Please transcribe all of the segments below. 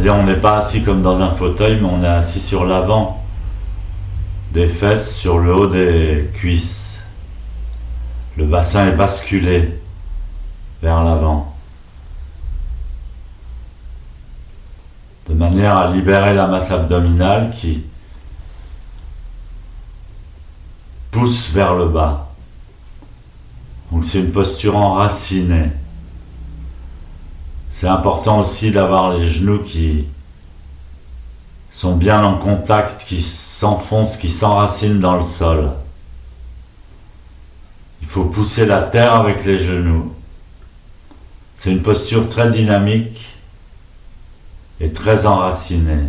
C'est-à-dire on n'est pas assis comme dans un fauteuil, mais on est assis sur l'avant des fesses, sur le haut des cuisses. Le bassin est basculé vers l'avant. De manière à libérer la masse abdominale qui pousse vers le bas. Donc c'est une posture enracinée. C'est important aussi d'avoir les genoux qui sont bien en contact, qui s'enfoncent, qui s'enracinent dans le sol. Il faut pousser la terre avec les genoux. C'est une posture très dynamique et très enracinée.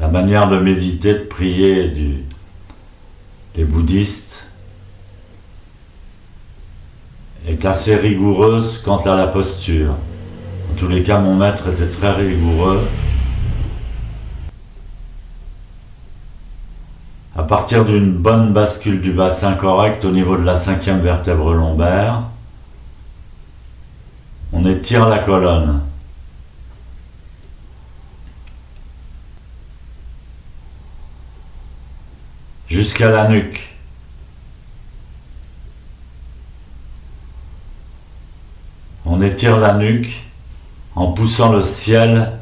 La manière de méditer, de prier des bouddhistes est assez rigoureuse quant à la posture. En tous les cas, mon maître était très rigoureux. À partir d'une bonne bascule du bassin correct au niveau de la cinquième vertèbre lombaire, on étire la colonne. jusqu'à la nuque. On la nuque en poussant le ciel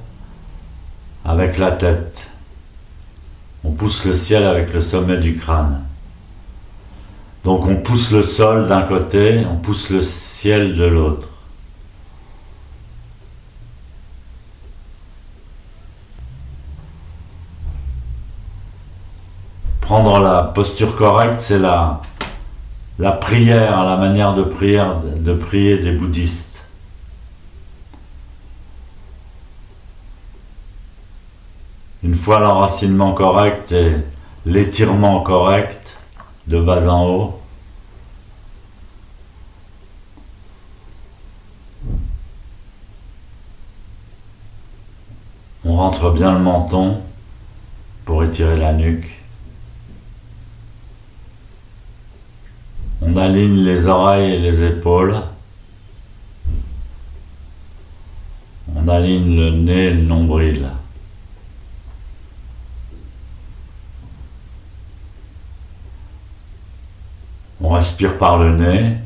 avec la tête. On pousse le ciel avec le sommet du crâne. Donc on pousse le sol d'un côté, on pousse le ciel de l'autre. Prendre la posture correcte, c'est la, la prière, la manière de prier, de prier des bouddhistes. Une fois l'enracinement correct et l'étirement correct de bas en haut, on rentre bien le menton pour étirer la nuque. On aligne les oreilles et les épaules. On aligne le nez et le nombril. On respire par le nez.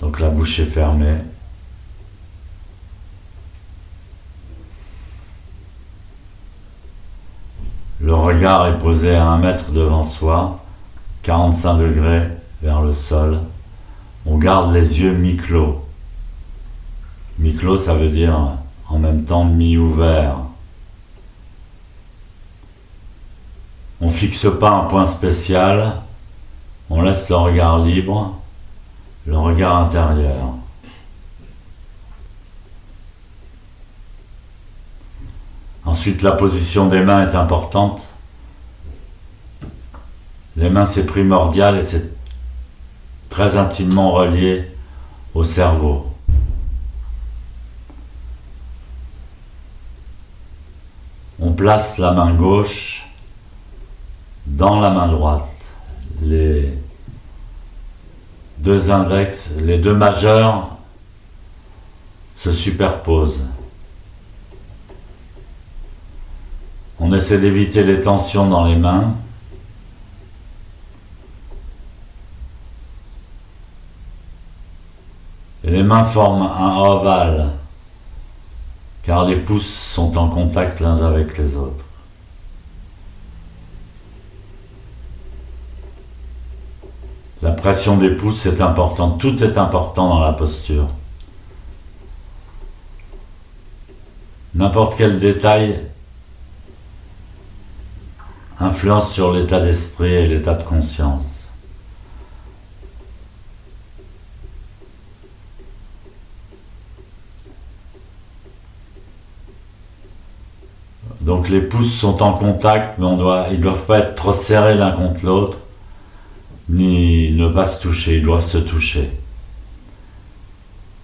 Donc la bouche est fermée. Le regard est posé à un mètre devant soi, 45 degrés vers le sol. On garde les yeux mi-clos. Mi-clos, ça veut dire en même temps mi-ouvert. On fixe pas un point spécial, on laisse le regard libre, le regard intérieur. Ensuite, la position des mains est importante. Les mains, c'est primordial et c'est très intimement relié au cerveau. On place la main gauche dans la main droite. Les deux index, les deux majeurs se superposent. On essaie d'éviter les tensions dans les mains. Et les mains forment un ovale, car les pouces sont en contact l'un avec les autres. La pression des pouces est importante. Tout est important dans la posture. N'importe quel détail influence sur l'état d'esprit et l'état de conscience. Donc les pouces sont en contact, mais ils ne doivent pas être trop serrés l'un contre l'autre ni ne pas se toucher, Ils doivent se toucher.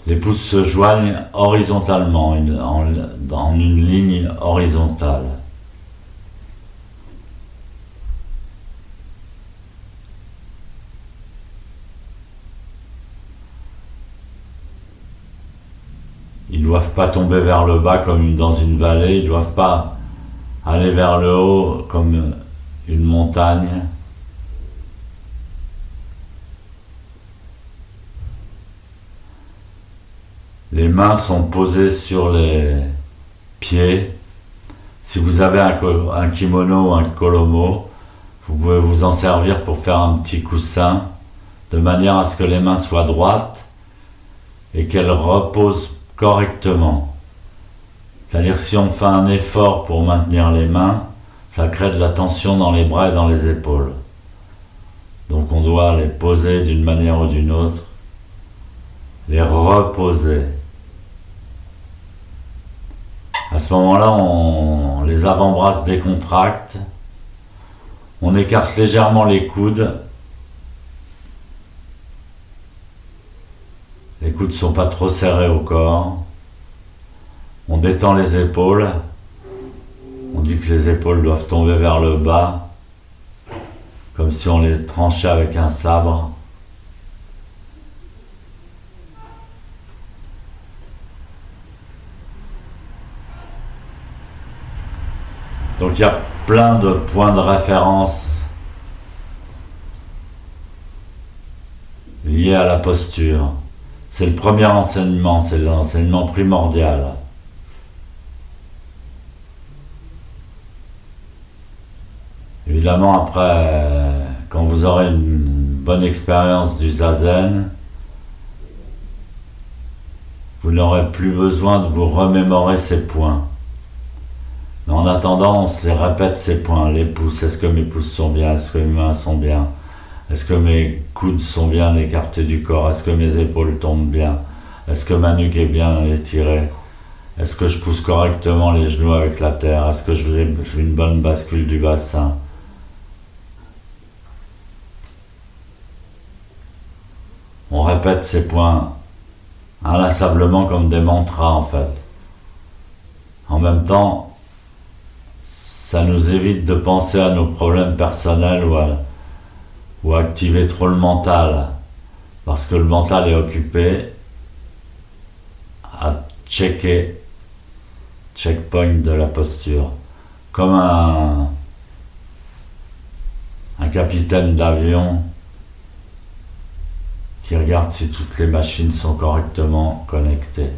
Les pouces se joignent horizontalement, en, dans une ligne horizontale. Ils ne doivent pas tomber vers le bas comme dans une vallée, ils ne doivent pas aller vers le haut comme une montagne. Les mains sont posées sur les pieds. Si vous avez un, kimono ou un kolomo, vous pouvez vous en servir pour faire un petit coussin, de manière à ce que les mains soient droites et qu'elles reposent correctement. C'est-à-dire si on fait un effort pour maintenir les mains, ça crée de la tension dans les bras et dans les épaules. Donc on doit les poser d'une manière ou d'une autre, les reposer. À ce moment-là, on les avant-bras se décontractent, on écarte légèrement les coudes. Les coudes ne sont pas trop serrés au corps. On détend les épaules. On dit que les épaules doivent tomber vers le bas, comme si on les tranchait avec un sabre. Donc il y a plein de points de référence liés à la posture. C'est le premier enseignement, c'est l'enseignement primordial. Évidemment, après, quand vous aurez une bonne expérience du zazen, vous n'aurez plus besoin de vous remémorer ces points. En attendant, on se les répète ces points. Les pouces, est-ce que mes pouces sont bien? Est-ce que mes mains sont bien? Est-ce que mes coudes sont bien écartés du corps? Est-ce que mes épaules tombent bien? Est-ce que ma nuque est bien étirée? Est-ce que je pousse correctement les genoux avec la terre? Est-ce que je fais une bonne bascule du bassin? On répète ces points inlassablement comme des mantras en fait. En même temps, ça nous évite de penser à nos problèmes personnels ou à, ou activer trop le mental, parce que le mental est occupé à checker checkpoint de la posture, comme un, un capitaine d'avion qui regarde si toutes les machines sont correctement connectées.